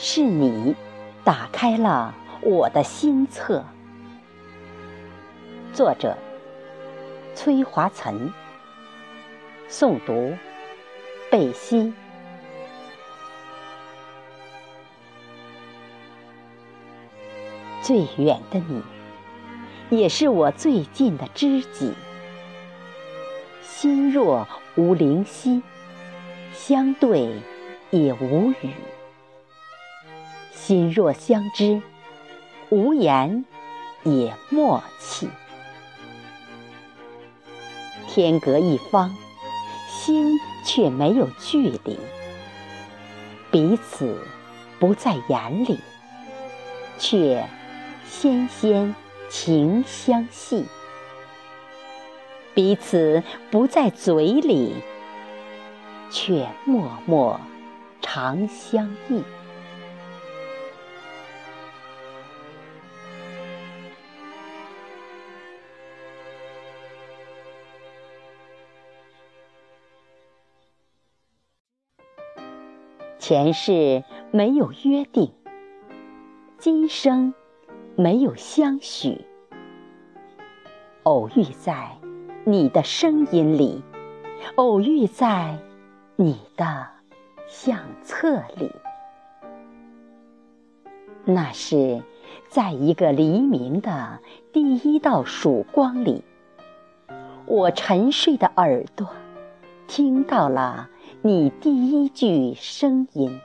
是你打开了我的心册。作者：崔华岑。诵读：贝西。最远的你，也是我最近的知己。心若无灵犀，相对也无语。心若相知，无言也默契。天隔一方，心却没有距离。彼此不在眼里，却纤纤情相系；彼此不在嘴里，却默默长相忆。前世没有约定，今生没有相许。偶遇在你的声音里，偶遇在你的相册里。那是在一个黎明的第一道曙光里，我沉睡的耳朵听到了。你第一句声音，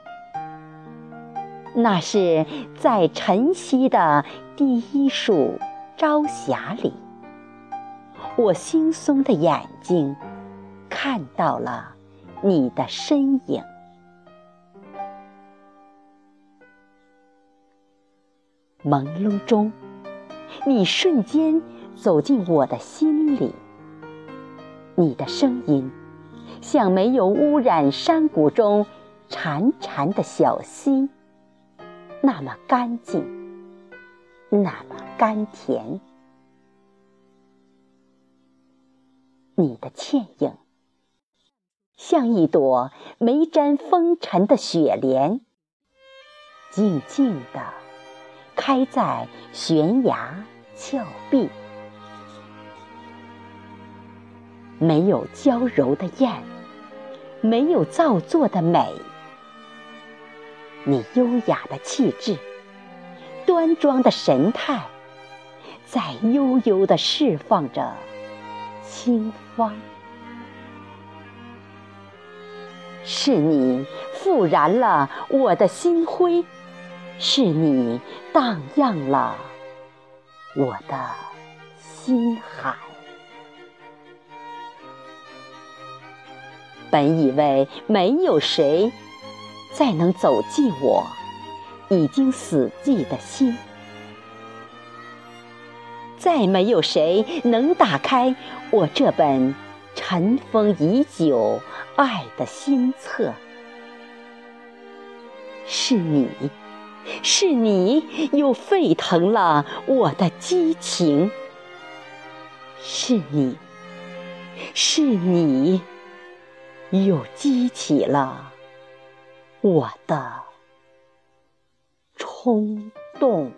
那是在晨曦的第一束朝霞里，我惺忪的眼睛看到了你的身影。朦胧中，你瞬间走进我的心里，你的声音。像没有污染山谷中潺潺的小溪，那么干净，那么甘甜。你的倩影，像一朵没沾风尘的雪莲，静静地开在悬崖峭壁。没有娇柔的艳，没有造作的美。你优雅的气质，端庄的神态，在悠悠地释放着清芳。是你复燃了我的心灰，是你荡漾了我的心海。本以为没有谁再能走进我已经死寂的心，再没有谁能打开我这本尘封已久爱的心册。是你，是你又沸腾了我的激情。是你，是你。又激起了我的冲动。